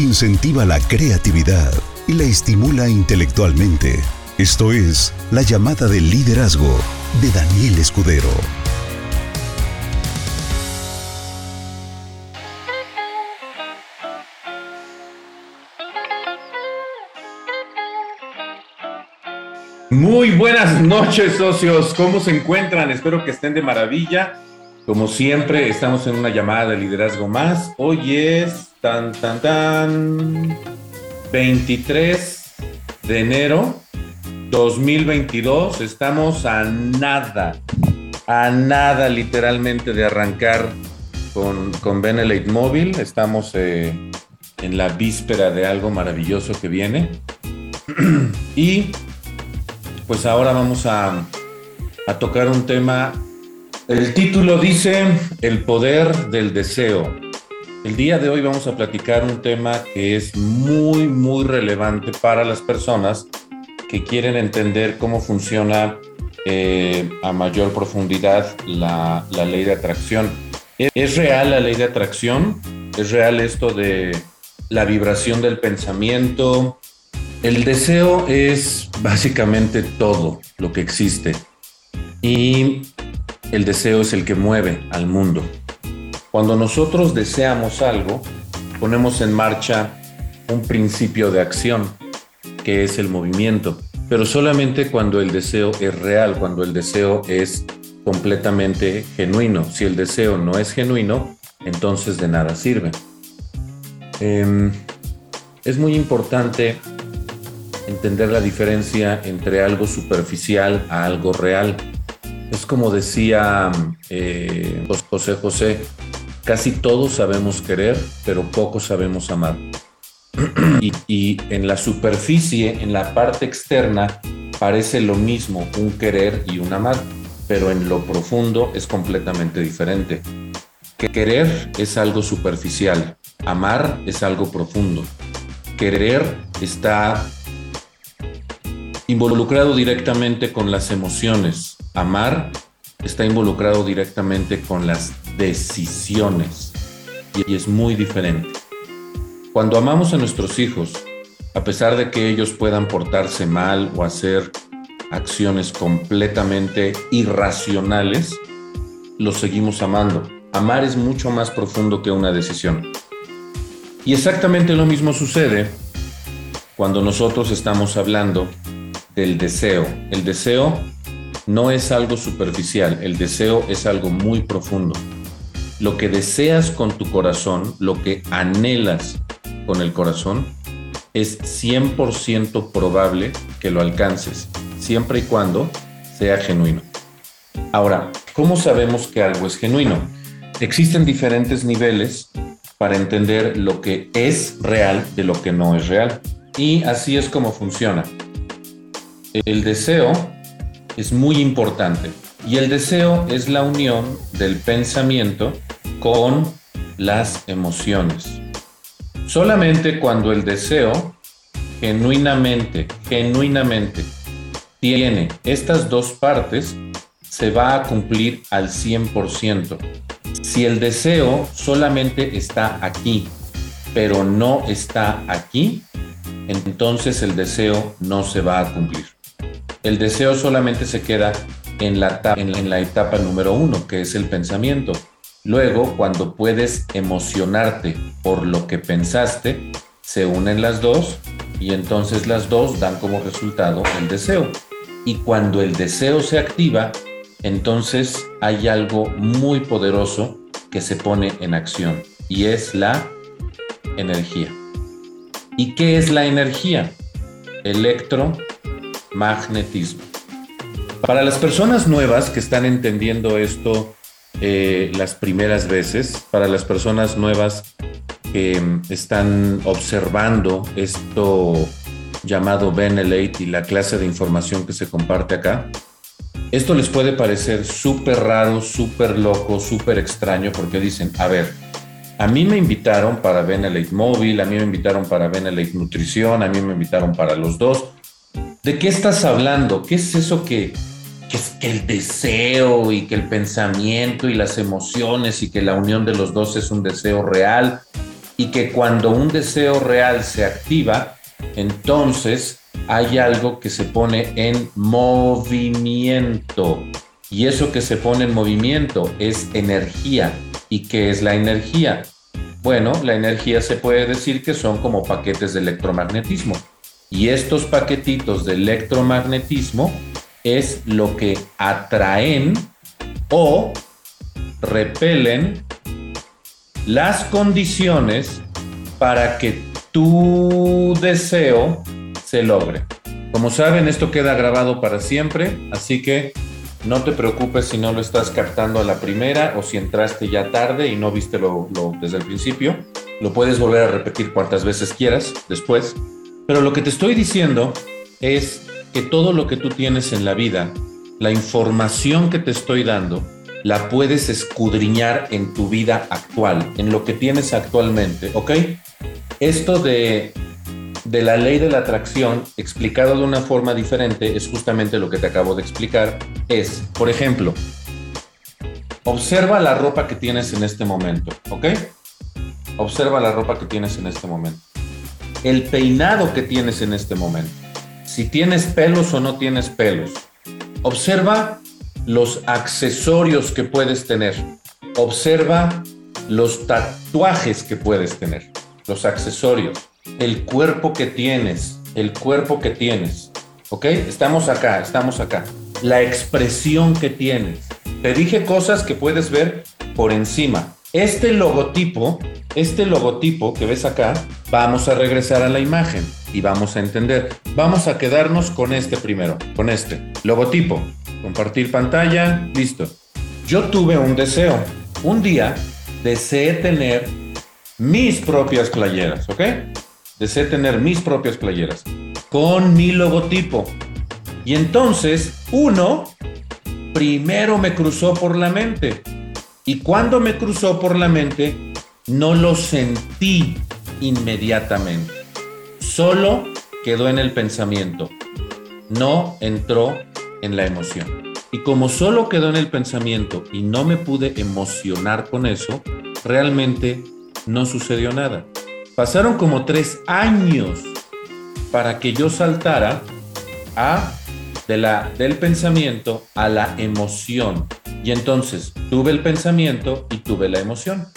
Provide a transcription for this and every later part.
incentiva la creatividad y la estimula intelectualmente. Esto es La llamada del liderazgo de Daniel Escudero. Muy buenas noches, socios. ¿Cómo se encuentran? Espero que estén de maravilla. Como siempre, estamos en una llamada de liderazgo más. Hoy es tan, tan, tan 23 de enero 2022. Estamos a nada, a nada literalmente de arrancar con, con Benelete Móvil. Estamos eh, en la víspera de algo maravilloso que viene. y pues ahora vamos a, tocar un tema. El título dice El poder del deseo. El día de hoy vamos a platicar un tema que es muy, muy relevante para las personas que quieren entender cómo funciona eh, a mayor profundidad la, la, ley de atracción. ¿Es real la ley de atracción? ¿Es real esto de la vibración del pensamiento? El deseo es básicamente todo lo que existe y el deseo es el que mueve al mundo. Cuando nosotros deseamos algo, ponemos en marcha un principio de acción, que es el movimiento, pero solamente cuando el deseo es real, cuando el deseo es completamente genuino. Si el deseo no es genuino, entonces de nada sirve. Em, es muy importante entender la diferencia entre algo superficial a algo real. Es como decía eh, José José, casi todos sabemos querer, pero pocos sabemos amar. y, en la superficie, en la parte externa, parece lo mismo un querer y un amar, pero en lo profundo es completamente diferente. Querer es algo superficial, amar es algo profundo. Querer está involucrado directamente con las emociones. Amar está involucrado directamente con las decisiones y es muy diferente. Cuando amamos a nuestros hijos, a pesar de que ellos puedan portarse mal o hacer acciones completamente irracionales, los seguimos amando. Amar es mucho más profundo que una decisión. Y exactamente lo mismo sucede cuando nosotros estamos hablando del deseo. El deseo no es algo superficial, el deseo es algo muy profundo. Lo que deseas con tu corazón, lo que anhelas con el corazón, es 100% probable que lo alcances, siempre y cuando sea genuino. Ahora, ¿cómo sabemos que algo es genuino? Existen diferentes niveles para entender lo que es real de lo que no es real. Y así es como funciona. El deseo es muy importante y el deseo es la unión del pensamiento con las emociones. Solamente cuando el deseo genuinamente, genuinamente tiene estas dos partes, se va a cumplir al 100%. Si el deseo solamente está aquí, pero no está aquí, entonces el deseo no se va a cumplir. El deseo solamente se queda en la, etapa número uno, que es el pensamiento. Luego, cuando puedes emocionarte por lo que pensaste, se unen las dos y entonces las dos dan como resultado el deseo. Y cuando el deseo se activa, entonces hay algo muy poderoso que se pone en acción y es la energía. ¿Y qué es la energía? Electro magnetismo. Para las personas nuevas que están entendiendo esto eh, las primeras veces, para las personas nuevas que mm, están observando esto llamado Benelate y la clase de información que se comparte acá, esto les puede parecer súper raro, súper loco, súper extraño, porque dicen, a ver, a mí me invitaron para Benelate Móvil, a mí me invitaron para Benelate Nutrición, a mí me invitaron para los dos, ¿De qué estás hablando? ¿Qué es eso que, es que el deseo y que el pensamiento y las emociones y que la unión de los dos es un deseo real? y que cuando un deseo real se activa, entonces hay algo que se pone en movimiento. Y eso que se pone en movimiento es energía. ¿Y qué es la energía? Bueno, la energía se puede decir que son como paquetes de electromagnetismo. Y estos paquetitos de electromagnetismo es lo que atraen o repelen las condiciones para que tu deseo se logre. Como saben, esto queda grabado para siempre, así que no te preocupes si no lo estás captando a la primera o si entraste ya tarde y no viste lo, desde el principio. Lo puedes volver a repetir cuantas veces quieras después. Pero lo que te estoy diciendo es que todo lo que tú tienes en la vida, la información que te estoy dando, la puedes escudriñar en tu vida actual, en lo que tienes actualmente, ¿ok? Esto de de la ley de la atracción, explicado de una forma diferente, es justamente lo que te acabo de explicar. Es, por ejemplo, observa la ropa que tienes en este momento, ¿ok? Observa la ropa que tienes en este momento. El peinado que tienes en este momento. Si tienes pelos o no tienes pelos. Observa los accesorios que puedes tener. Observa los tatuajes que puedes tener. Los accesorios el cuerpo que tienes, el cuerpo que tienes. ¿Ok? Estamos acá, estamos acá. La expresión que tienes. Te dije cosas que puedes ver por encima. Este logotipo, este logotipo que ves acá, vamos a regresar a la imagen y vamos a entender. Vamos a quedarnos con este primero, con este. Logotipo. Compartir pantalla, listo. Yo tuve un deseo. Un día deseé tener mis propias playeras, ¿ok? Deseo tener mis propias playeras con mi logotipo. Y entonces, uno, primero me cruzó por la mente. Y cuando me cruzó por la mente, no lo sentí inmediatamente. Solo quedó en el pensamiento. No entró en la emoción. Y como solo quedó en el pensamiento y no me pude emocionar con eso, realmente no sucedió nada. Pasaron como tres años para que yo saltara a, de la, del pensamiento a la emoción. Y entonces tuve el pensamiento y tuve la emoción.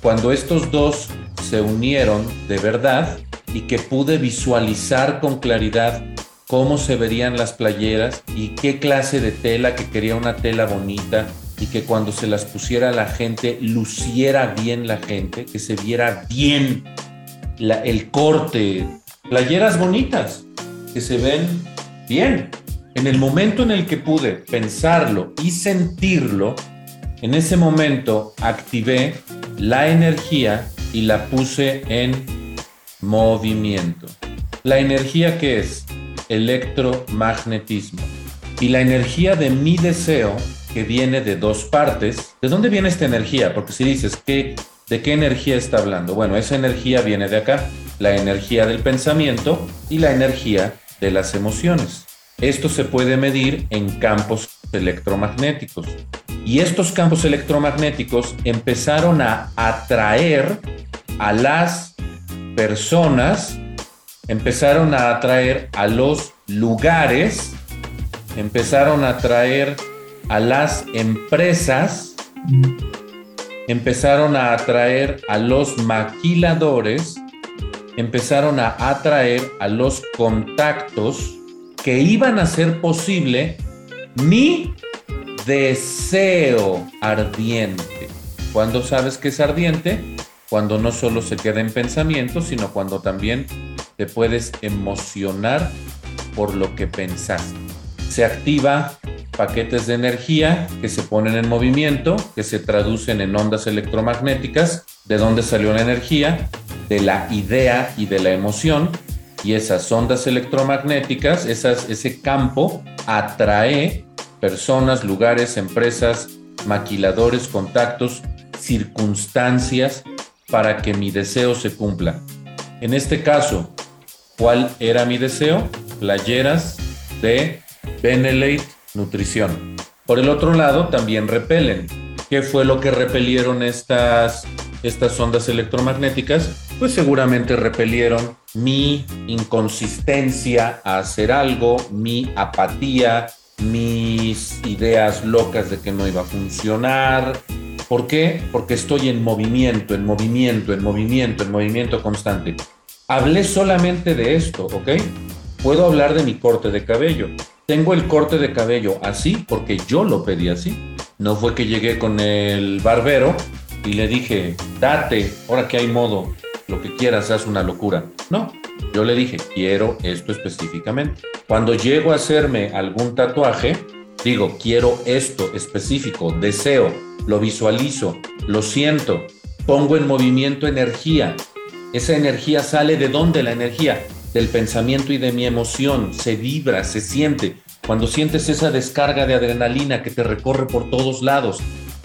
Cuando estos dos se unieron de verdad y que pude visualizar con claridad cómo se verían las playeras y qué clase de tela, que quería una tela bonita y que cuando se las pusiera la gente luciera bien la gente, que se viera bien el corte, playeras bonitas que se ven bien. En el momento en el que pude pensarlo y sentirlo, en ese momento activé la energía y la puse en movimiento. La energía que es electromagnetismo y la energía de mi deseo que viene de dos partes. ¿De dónde viene esta energía? Porque si dices que ¿De qué energía está hablando? Bueno, esa energía viene de acá, la energía del pensamiento y la energía de las emociones. Esto se puede medir en campos electromagnéticos. Y estos campos electromagnéticos empezaron a atraer a las personas, empezaron a atraer a los lugares, empezaron a atraer a las empresas empezaron a atraer a los maquiladores, empezaron a atraer a los contactos que iban a hacer posible mi deseo ardiente. ¿Cuándo sabes que es ardiente? Cuando no solo se queda en pensamiento, sino cuando también te puedes emocionar por lo que pensaste. Se activa paquetes de energía que se ponen en movimiento, que se traducen en ondas electromagnéticas, de dónde salió la energía, de la idea y de la emoción, y esas ondas electromagnéticas, ese campo atrae personas, lugares, empresas, maquiladores, contactos, circunstancias para que mi deseo se cumpla. En este caso, ¿cuál era mi deseo? Playeras de Benelete nutrición. Por el otro lado, también repelen. ¿Qué fue lo que repelieron estas, estas ondas electromagnéticas? Pues seguramente repelieron mi inconsistencia a hacer algo, mi apatía, mis ideas locas de que no iba a funcionar. ¿Por qué? Porque estoy en movimiento, en movimiento, en movimiento, en movimiento constante. Hablé solamente de esto, ¿ok? Puedo hablar de mi corte de cabello. Tengo el corte de cabello así porque yo lo pedí así. No fue que llegué con el barbero y le dije, date, ahora que hay modo, lo que quieras, haz una locura. No, yo le dije, quiero esto específicamente. Cuando llego a hacerme algún tatuaje, digo, quiero esto específico, deseo, lo visualizo, lo siento, pongo en movimiento energía. Esa energía sale de dónde la energía? Del pensamiento y de mi emoción. Se vibra, se siente. Cuando sientes esa descarga de adrenalina que te recorre por todos lados,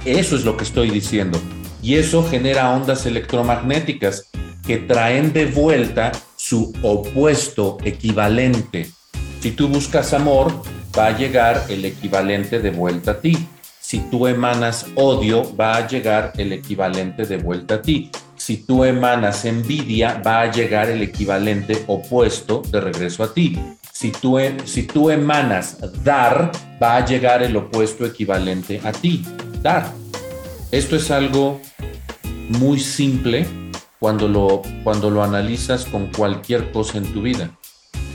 eso es lo que estoy diciendo. Y eso genera ondas electromagnéticas que traen de vuelta su opuesto equivalente. Si tú buscas amor, va a llegar el equivalente de vuelta a ti. Si tú emanas odio, va a llegar el equivalente de vuelta a ti. Si tú emanas envidia, va a llegar el equivalente opuesto de regreso a ti. Si tú, e, si tú emanas dar, va a llegar el opuesto equivalente a ti. Dar. Esto es algo muy simple cuando lo, cuando lo analizas con cualquier cosa en tu vida.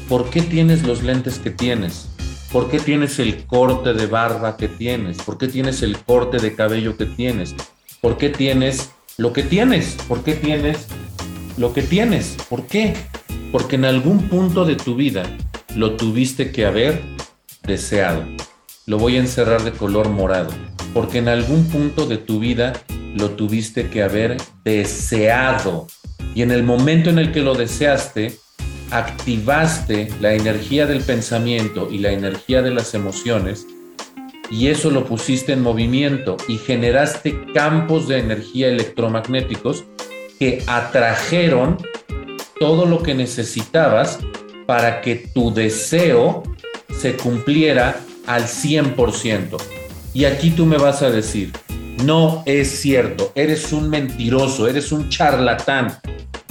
¿Por qué tienes los lentes que tienes? ¿Por qué tienes el corte de barba que tienes? ¿Por qué tienes el corte de cabello que tienes? ¿Por qué tienes lo que tienes? ¿Por qué tienes lo que tienes? ¿Por qué? Porque en algún punto de tu vida lo tuviste que haber deseado. Lo voy a encerrar de color morado. Porque en algún punto de tu vida lo tuviste que haber deseado. Y en el momento en el que lo deseaste, activaste la energía del pensamiento y la energía de las emociones y eso lo pusiste en movimiento y generaste campos de energía electromagnéticos que atrajeron todo lo que necesitabas para que tu deseo se cumpliera al 100%. Y aquí tú me vas a decir, no es cierto, eres un mentiroso, eres un charlatán.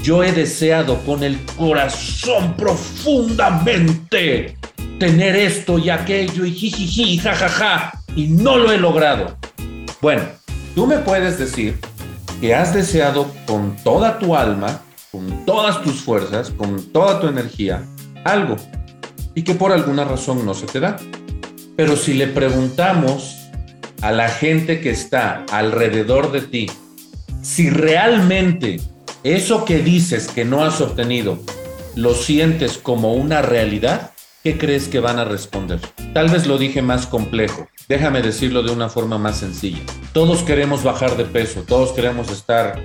Yo he deseado con el corazón profundamente tener esto y aquello y jijiji, jajaja, y no lo he logrado. Bueno, tú me puedes decir que has deseado con toda tu alma, con todas tus fuerzas, con toda tu energía, algo, y que por alguna razón no se te da. Pero si le preguntamos a la gente que está alrededor de ti, si realmente eso que dices que no has obtenido lo sientes como una realidad, ¿qué crees que van a responder? Tal vez lo dije más complejo. Déjame decirlo de una forma más sencilla. Todos queremos bajar de peso, todos queremos estar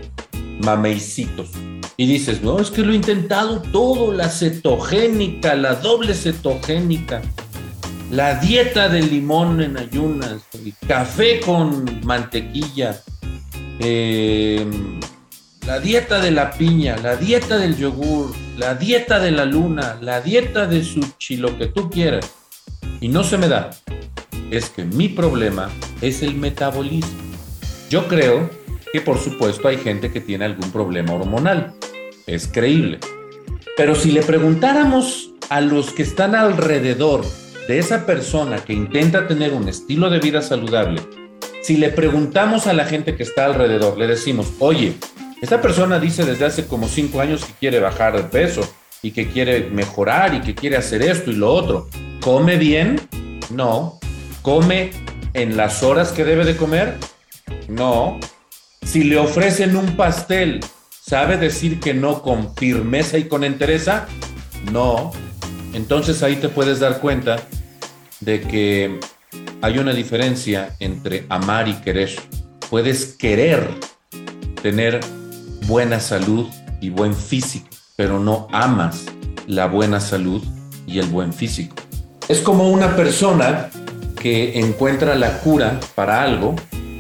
mameicitos. Y dices, no, es que lo he intentado todo, la cetogénica, la doble cetogénica la dieta de limón en ayunas, el café con mantequilla, em, la dieta de la piña, la dieta del yogur, la dieta de la luna, la dieta de sushi, lo que tú quieras. Y no se me da. Es que mi problema es el metabolismo. Yo creo que por supuesto hay gente que tiene algún problema hormonal. Es creíble. Pero si le preguntáramos a los que están alrededor de esa persona que intenta tener un estilo de vida saludable, si le preguntamos a la gente que está alrededor, le decimos, oye, esta persona dice desde hace como cinco años que quiere bajar de peso y que quiere mejorar y que quiere hacer esto y lo otro, ¿come bien? No. ¿Come en las horas que debe de comer? No. Si le ofrecen un pastel, ¿sabe decir que no con firmeza y con entereza? No. Entonces ahí te puedes dar cuenta de que hay una diferencia entre amar y querer. Puedes querer tener buena salud y buen físico, pero no amas la buena salud y el buen físico. Es como una persona que encuentra la cura para algo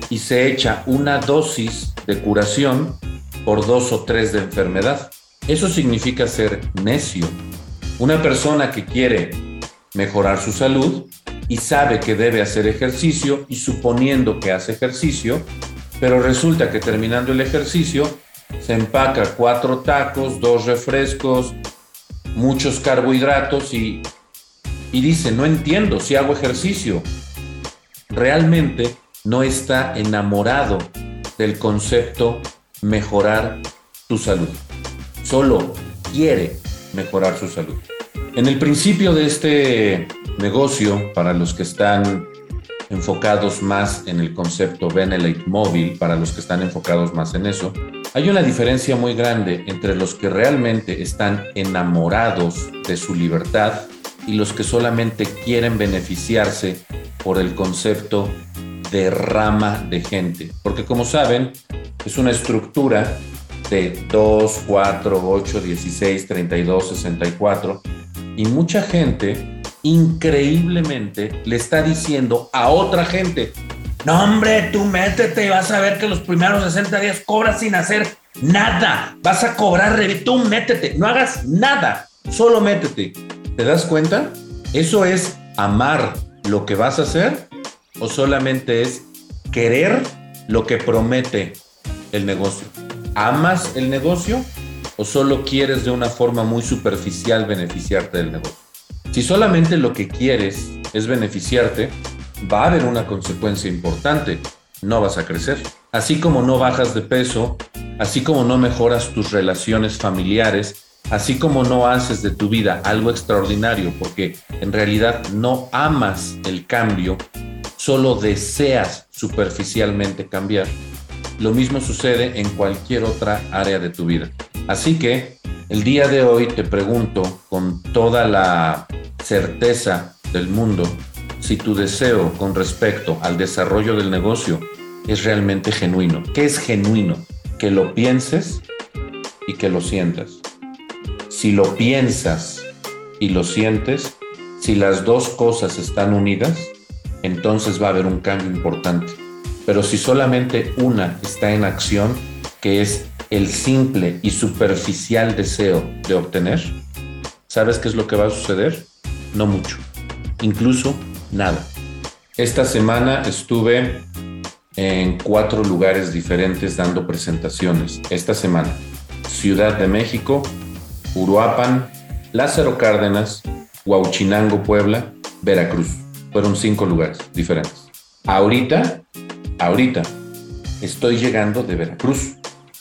y se echa una dosis de curación por dos o tres de enfermedad. Eso significa ser necio. Una persona que quiere mejorar su salud y sabe que debe hacer ejercicio y suponiendo que hace ejercicio, pero resulta que terminando el ejercicio se empaca cuatro tacos, dos refrescos, muchos carbohidratos y, y dice, no entiendo si hago ejercicio. Realmente no está enamorado del concepto mejorar tu salud. Solo quiere mejorar su salud. En el principio de este negocio, para los que están enfocados más en el concepto Benelite móvil, para los que están enfocados más en eso, hay una diferencia muy grande entre los que realmente están enamorados de su libertad y los que solamente quieren beneficiarse por el concepto de rama de gente. Porque como saben, es una estructura de 2, 4, 8, 16, 32, 64 y mucha gente, increíblemente, le está diciendo a otra gente, no hombre, tú métete y vas a ver que los primeros 60 días cobras sin hacer nada. Vas a cobrar, tú métete, no hagas nada, solo métete. ¿Te das cuenta? Eso es amar lo que vas a hacer o solamente es querer lo que promete el negocio. ¿Amas el negocio o solo quieres de una forma muy superficial beneficiarte del negocio. Si solamente lo que quieres es beneficiarte, va a haber una consecuencia importante. No vas a crecer. Así como no bajas de peso, así como no mejoras tus relaciones familiares, así como no haces de tu vida algo extraordinario porque en realidad no amas el cambio, solo deseas superficialmente cambiar, lo mismo sucede en cualquier otra área de tu vida. Así que el día de hoy te pregunto con toda la certeza del mundo si tu deseo con respecto al desarrollo del negocio es realmente genuino. ¿Qué es genuino? Que lo pienses y que lo sientas. Si lo piensas y lo sientes, si las dos cosas están unidas, entonces va a haber un cambio importante. Pero si solamente una está en acción, que es el simple y superficial deseo de obtener, ¿sabes qué es lo que va a suceder? No mucho, incluso nada. Esta semana estuve en cuatro lugares diferentes dando presentaciones. Esta semana, Ciudad de México, Uruapan, Lázaro Cárdenas, Huauchinango, Puebla, Veracruz. Fueron cinco lugares diferentes. Ahorita, ahorita, estoy llegando de Veracruz.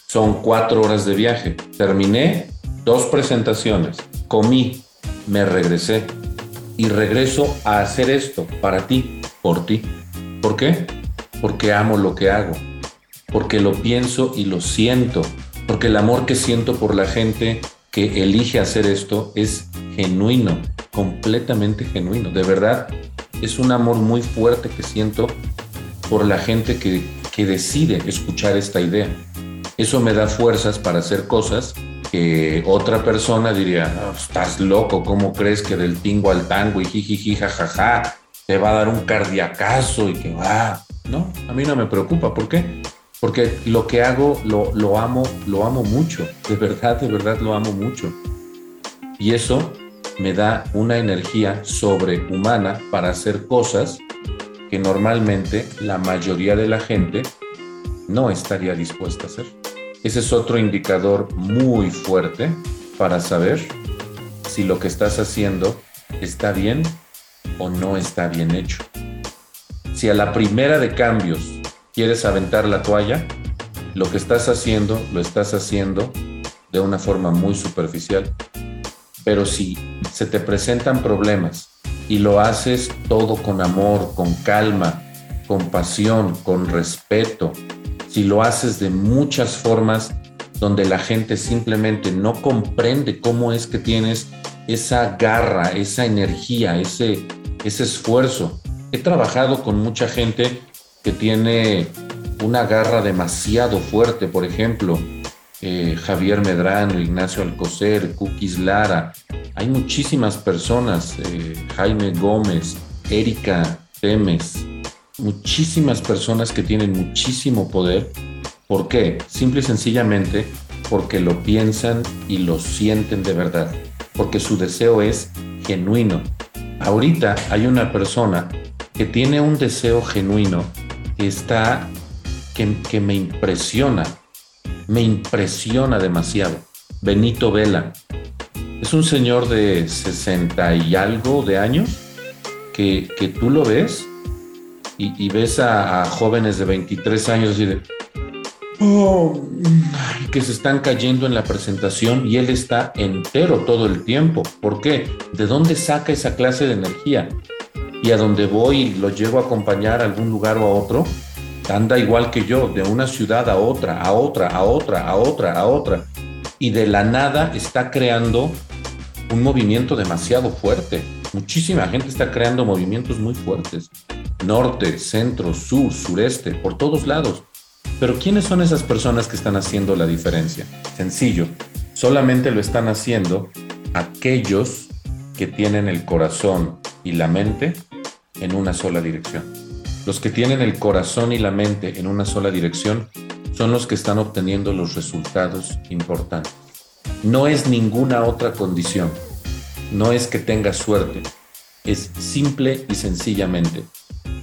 Son cuatro horas de viaje. Terminé dos presentaciones, comí, me regresé y regreso a hacer esto para ti, por ti. ¿Por qué? Porque amo lo que hago, porque lo pienso y lo siento, porque el amor que siento por la gente que elige hacer esto es genuino, completamente genuino. De verdad, es un amor muy fuerte que siento por la gente que, que decide escuchar esta idea. Eso me da fuerzas para hacer cosas que otra persona diría, estás loco, ¿cómo crees que del tingo al tango y jijiji, jajaja, te va a dar un cardiacazo y que va? No, a mí no me preocupa. ¿Por qué? Porque lo que hago lo, lo amo, lo amo mucho. De verdad, de verdad lo amo mucho. Y eso me da una energía sobrehumana para hacer cosas que normalmente la mayoría de la gente no estaría dispuesta a hacer. Ese es otro indicador muy fuerte para saber si lo que estás haciendo está bien o no está bien hecho. Si a la primera de cambios quieres aventar la toalla, lo que estás haciendo lo estás haciendo de una forma muy superficial. Pero si se te presentan problemas y lo haces todo con amor, con calma, con pasión, con respeto, si lo haces de muchas formas donde la gente simplemente no comprende cómo es que tienes esa garra, esa energía, ese, ese esfuerzo. He trabajado con mucha gente que tiene una garra demasiado fuerte, por ejemplo, eh, Javier Medrano, Ignacio Alcocer, Cookies Lara. Hay muchísimas personas, eh, Jaime Gómez, Erika Temes, muchísimas personas que tienen muchísimo poder. ¿Por qué? Simple y sencillamente porque lo piensan y lo sienten de verdad, porque su deseo es genuino. Ahorita hay una persona que tiene un deseo genuino que está, que, que me impresiona. Me impresiona demasiado. Benito Vela. Es un señor de 60 y algo de años que, tú lo ves y, ves a, jóvenes de 23 años así de... Oh, que se están cayendo en la presentación y él está entero todo el tiempo. ¿Por qué? ¿De dónde saca esa clase de energía? Y a donde voy y lo llevo a acompañar a algún lugar o a otro, anda igual que yo, de una ciudad a otra, a otra, a otra, a otra, a otra. Y de la nada está creando un movimiento demasiado fuerte. Muchísima gente está creando movimientos muy fuertes. Norte, centro, sur, sureste, por todos lados. Pero ¿quiénes son esas personas que están haciendo la diferencia? Sencillo, solamente lo están haciendo aquellos que tienen el corazón y la mente en una sola dirección. Los que tienen el corazón y la mente en una sola dirección son los que están obteniendo los resultados importantes. No es ninguna otra condición. No es que tengas suerte. Es simple y sencillamente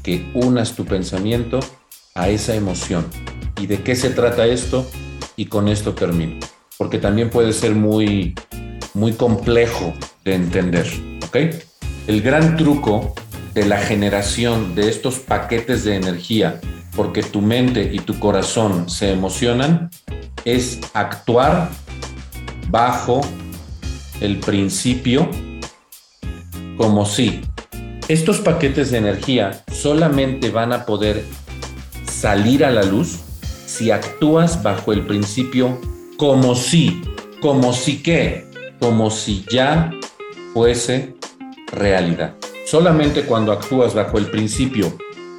que unas tu pensamiento a esa emoción. ¿Y de qué se trata esto? Y con esto termino. Porque también puede ser muy, muy complejo de entender. ¿Ok? El gran truco de la generación de estos paquetes de energía porque tu mente y tu corazón se emocionan es actuar bajo el principio como si estos paquetes de energía solamente van a poder salir a la luz si actúas bajo el principio como si, como si qué, como si ya fuese realidad. Solamente cuando actúas bajo el principio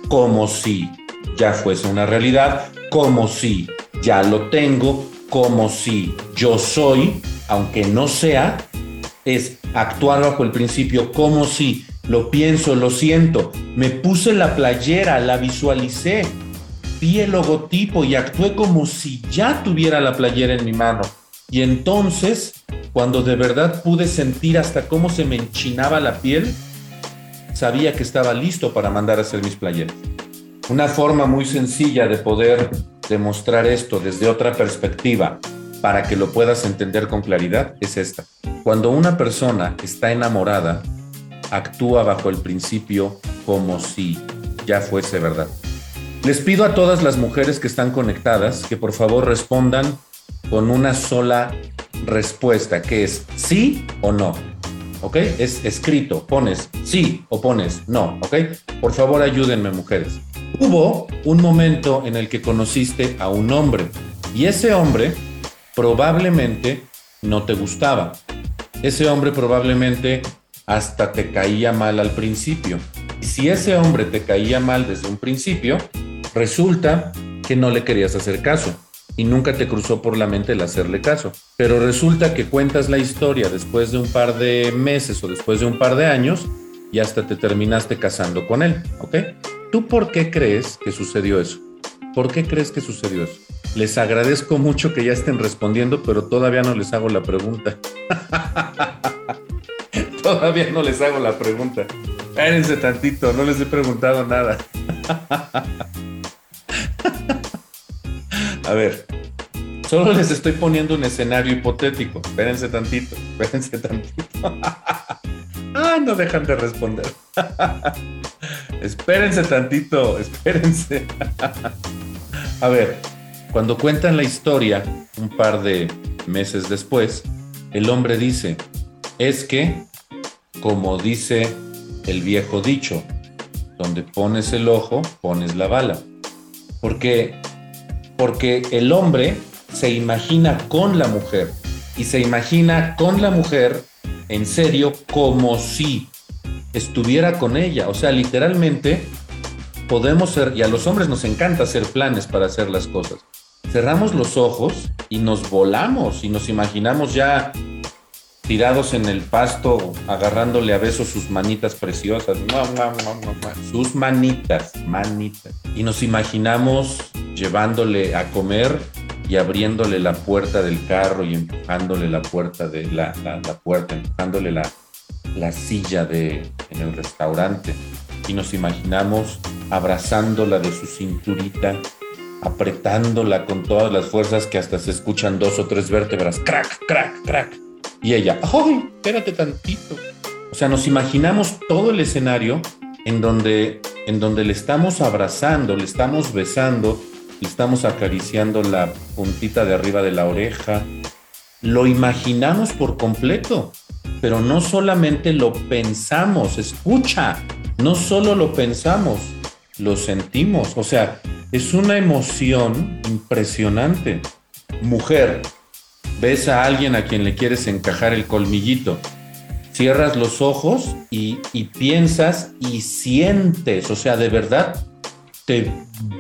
como si ya fuese una realidad, como si ya lo tengo, como si yo soy, aunque no sea, es actuar bajo el principio como si lo pienso, lo siento, me puse la playera, la visualicé, vi el logotipo y actué como si ya tuviera la playera en mi mano. Y entonces, cuando de verdad pude sentir hasta cómo se me enchinaba la piel, sabía que estaba listo para mandar a hacer mis playeras. Una forma muy sencilla de poder demostrar esto desde otra perspectiva para que lo puedas entender con claridad es esta. Cuando una persona está enamorada, actúa bajo el principio como si ya fuese verdad. Les pido a todas las mujeres que están conectadas que por favor respondan con una sola respuesta, que es sí o no. ¿Ok? Es escrito, pones sí o pones no, ¿ok? Por favor ayúdenme mujeres. Hubo un momento en el que conociste a un hombre y ese hombre probablemente no te gustaba. Ese hombre probablemente hasta te caía mal al principio. Y si ese hombre te caía mal desde un principio, resulta que no le querías hacer caso y nunca te cruzó por la mente el hacerle caso. Pero resulta que cuentas la historia después de un par de meses o después de un par de años y hasta te terminaste casando con él, ¿ok? ¿Tú por qué crees que sucedió eso? ¿Por qué crees que sucedió eso? Les agradezco mucho que ya estén respondiendo, pero todavía no les hago la pregunta. todavía no les hago la pregunta. Espérense tantito, no les he preguntado nada. A ver, solo les estoy poniendo un escenario hipotético. Espérense tantito, espérense tantito. ah, no dejan de responder. espérense tantito, espérense. A ver, cuando cuentan la historia, un par de meses después, el hombre dice, es que, como dice el viejo dicho, donde pones el ojo, pones la bala. Porque porque el hombre se imagina con la mujer y se imagina con la mujer en serio como si estuviera con ella. O sea, literalmente podemos ser, y a los hombres nos encanta hacer planes para hacer las cosas. Cerramos los ojos y nos volamos y nos imaginamos ya tirados en el pasto, agarrándole a besos sus manitas preciosas, sus manitas, manitas. Y nos imaginamos llevándole a comer y abriéndole la puerta del carro y empujándole la puerta de la, puerta, empujándole la, la silla de, en el restaurante. Y nos imaginamos abrazándola de su cinturita apretándola con todas las fuerzas que hasta se escuchan dos o tres vértebras, crack, crack, crack. Y ella, ¡ay, espérate tantito! O sea, nos imaginamos todo el escenario en donde, en donde le estamos abrazando, le estamos besando, estamos acariciando la puntita de arriba de la oreja. Lo imaginamos por completo, pero no solamente lo pensamos, escucha, no solo lo pensamos, lo sentimos. O sea, es una emoción impresionante. Mujer, ves a alguien a quien le quieres encajar el colmillito, cierras los ojos y, piensas y sientes, o sea, de verdad te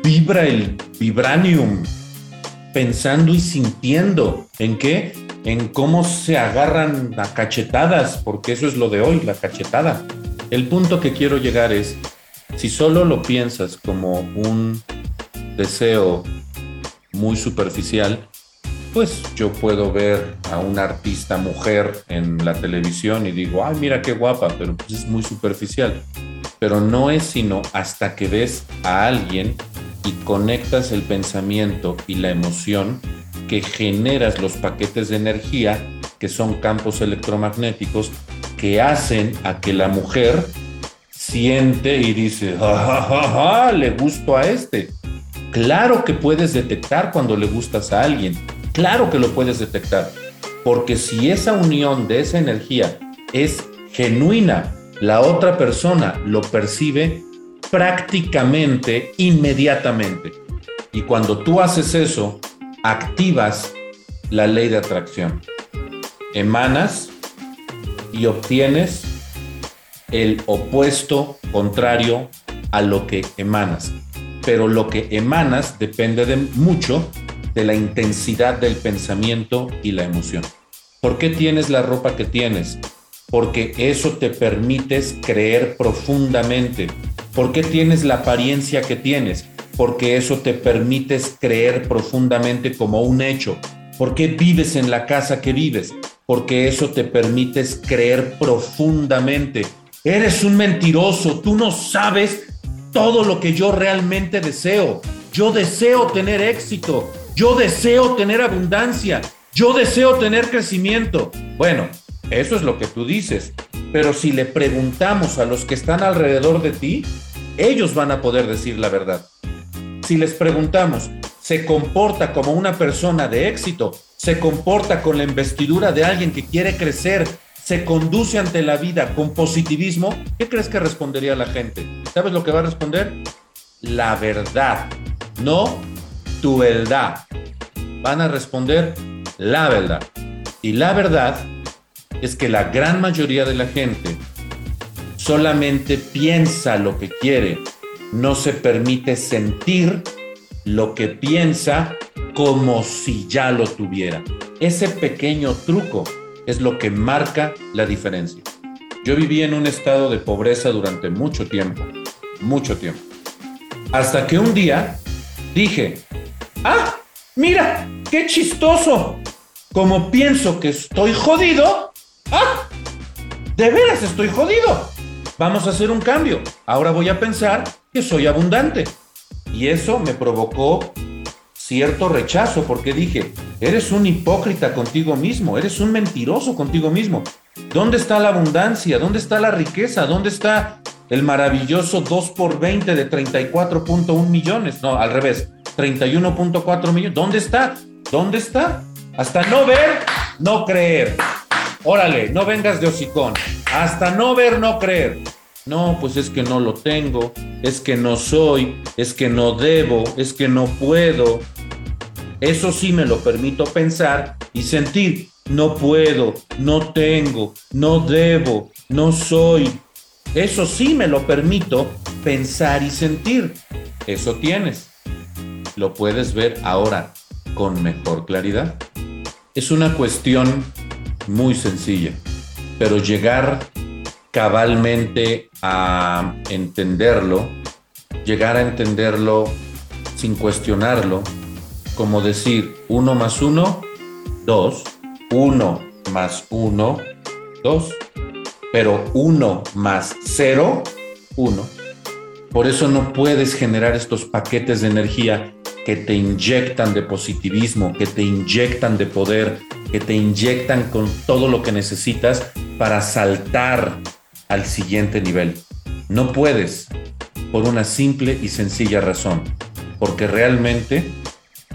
vibra el vibranium pensando y sintiendo. ¿En qué? En cómo se agarran a cachetadas, porque eso es lo de hoy, la cachetada. El punto que quiero llegar es, si solo lo piensas como un deseo muy superficial, pues yo puedo ver a una artista mujer en la televisión y digo, ay, mira qué guapa, pero pues es muy superficial. Pero no es sino hasta que ves a alguien y conectas el pensamiento y la emoción que generas los paquetes de energía, que son campos electromagnéticos, que hacen a que la mujer siente y dice, ja, le gusto a este. Claro que puedes detectar cuando le gustas a alguien, claro que lo puedes detectar, porque si esa unión de esa energía es genuina, la otra persona lo percibe prácticamente inmediatamente. Y cuando tú haces eso, activas la ley de atracción. Emanas y obtienes el opuesto contrario a lo que emanas. Pero lo que emanas depende de mucho de la intensidad del pensamiento y la emoción. ¿Por qué tienes la ropa que tienes? Porque eso te permite creer profundamente. ¿Por qué tienes la apariencia que tienes? Porque eso te permite creer profundamente como un hecho. ¿Por qué vives en la casa que vives? Porque eso te permite creer profundamente. Eres un mentiroso, tú no sabes todo lo que yo realmente deseo. Yo deseo tener éxito, yo deseo tener abundancia, yo deseo tener crecimiento. Bueno, eso es lo que tú dices, pero si le preguntamos a los que están alrededor de ti, ellos van a poder decir la verdad. Si les preguntamos, ¿se comporta como una persona de éxito? ¿Se comporta con la investidura de alguien que quiere crecer? ¿Se conduce ante la vida con positivismo? ¿Qué crees que respondería la gente? ¿Sabes lo que va a responder? La verdad, no tu verdad. Van a responder la verdad. Y la verdad es que la gran mayoría de la gente solamente piensa lo que quiere, no se permite sentir lo que piensa como si ya lo tuviera. Ese pequeño truco es lo que marca la diferencia. Yo viví en un estado de pobreza durante mucho tiempo, mucho tiempo. Hasta que un día dije, ¡Ah! ¡Mira! ¡Qué chistoso! Como pienso que estoy jodido. ¡Ah! De veras estoy jodido. Vamos a hacer un cambio. Ahora voy a pensar que soy abundante. Y eso me provocó cierto rechazo porque dije, eres un hipócrita contigo mismo, eres un mentiroso contigo mismo. ¿Dónde está la abundancia? ¿Dónde está la riqueza? ¿Dónde está el maravilloso 2 por 20 de 34.1 millones? No, al revés. 31.4 millones. ¿Dónde está? ¿Dónde está? Hasta no ver, no creer. Órale, no vengas de hocicón. Hasta no ver, no creer. No, pues es que no lo tengo, es que no soy, es que no debo, es que no puedo. Eso sí me lo permito pensar y sentir. No puedo, no tengo, no debo, no soy. Eso sí me lo permito pensar y sentir. Eso tienes lo puedes ver ahora con mejor claridad. Es una cuestión muy sencilla, pero llegar cabalmente a entenderlo, llegar a entenderlo sin cuestionarlo, como decir uno más uno, dos, uno más uno, dos, pero uno más cero, uno. Por eso no puedes generar estos paquetes de energía que te inyectan de positivismo, que te inyectan de poder, que te inyectan con todo lo que necesitas para saltar al siguiente nivel. No puedes por una simple y sencilla razón, porque realmente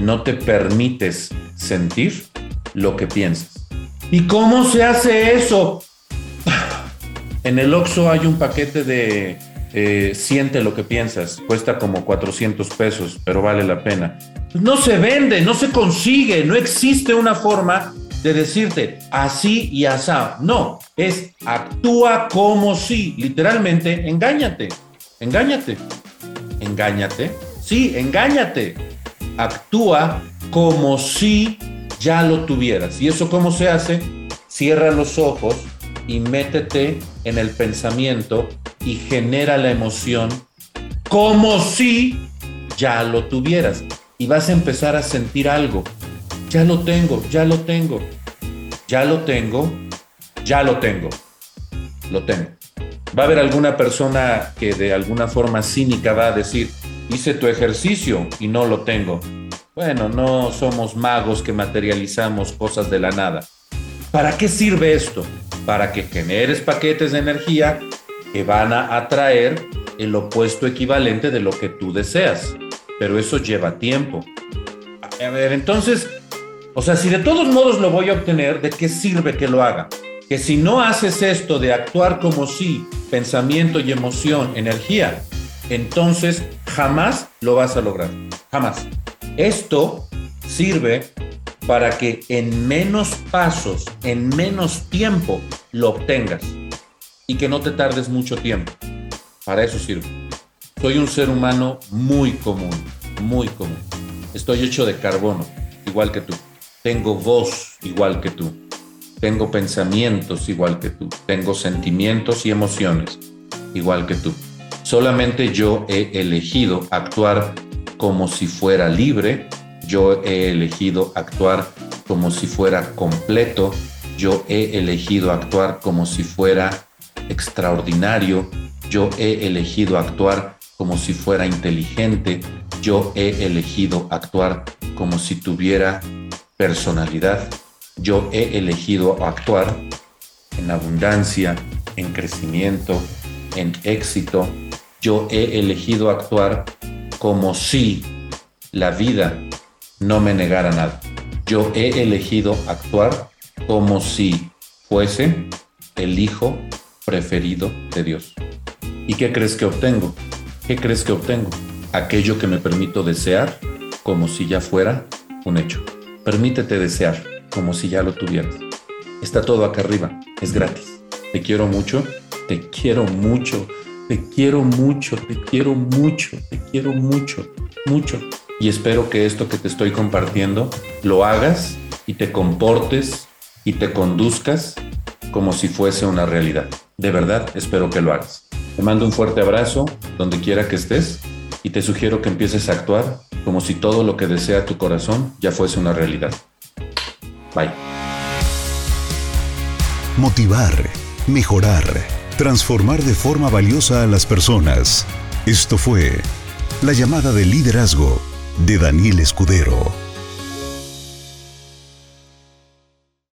no te permites sentir lo que piensas. ¿Y cómo se hace eso? En el Oxxo hay un paquete de eh, siente lo que piensas, cuesta como 400 pesos, pero vale la pena. No se vende, no se consigue, no existe una forma de decirte así y asá. No, es actúa como si, literalmente, engáñate, engáñate, engáñate, sí, engáñate. Actúa como si ya lo tuvieras. ¿Y eso cómo se hace? Cierra los ojos y métete en el pensamiento y genera la emoción como si ya lo tuvieras. Y vas a empezar a sentir algo. Ya lo tengo, ya lo tengo, ya lo tengo, ya lo tengo, lo tengo. Va a haber alguna persona que de alguna forma cínica va a decir, hice tu ejercicio y no lo tengo. Bueno, no somos magos que materializamos cosas de la nada. ¿Para qué sirve esto? Para que generes paquetes de energía que van a atraer el opuesto equivalente de lo que tú deseas. Pero eso lleva tiempo. A ver, entonces, o sea, si de todos modos lo voy a obtener, ¿de qué sirve que lo haga? Que si no haces esto de actuar como si, pensamiento y emoción, energía, entonces jamás lo vas a lograr. Jamás. Esto sirve para que en menos pasos, en menos tiempo, lo obtengas y que no te tardes mucho tiempo. Para eso sirve. Soy un ser humano muy común, muy común. Estoy hecho de carbono, igual que tú. Tengo voz, igual que tú. Tengo pensamientos, igual que tú. Tengo sentimientos y emociones, igual que tú. Solamente yo he elegido actuar como si fuera libre. Yo he elegido actuar como si fuera completo. Yo he elegido actuar como si fuera extraordinario, yo he elegido actuar como si fuera inteligente, yo he elegido actuar como si tuviera personalidad, yo he elegido actuar en abundancia, en crecimiento, en éxito, yo he elegido actuar como si la vida no me negara nada. Yo he elegido actuar como si fuese el hijo preferido de Dios. ¿Y qué crees que obtengo? ¿Qué crees que obtengo? Aquello que me permito desear como si ya fuera un hecho. Permítete desear como si ya lo tuvieras. Está todo acá arriba, es gratis. Te quiero mucho, te quiero mucho, te quiero mucho, te quiero mucho, te quiero mucho, mucho. Y espero que esto que te estoy compartiendo lo hagas y te comportes y te conduzcas como si fuese una realidad. De verdad, espero que lo hagas. Te mando un fuerte abrazo donde quiera que estés y te sugiero que empieces a actuar como si todo lo que desea tu corazón ya fuese una realidad. Bye. Motivar, mejorar, transformar de forma valiosa a las personas. Esto fue la llamada de liderazgo de Daniel Escudero.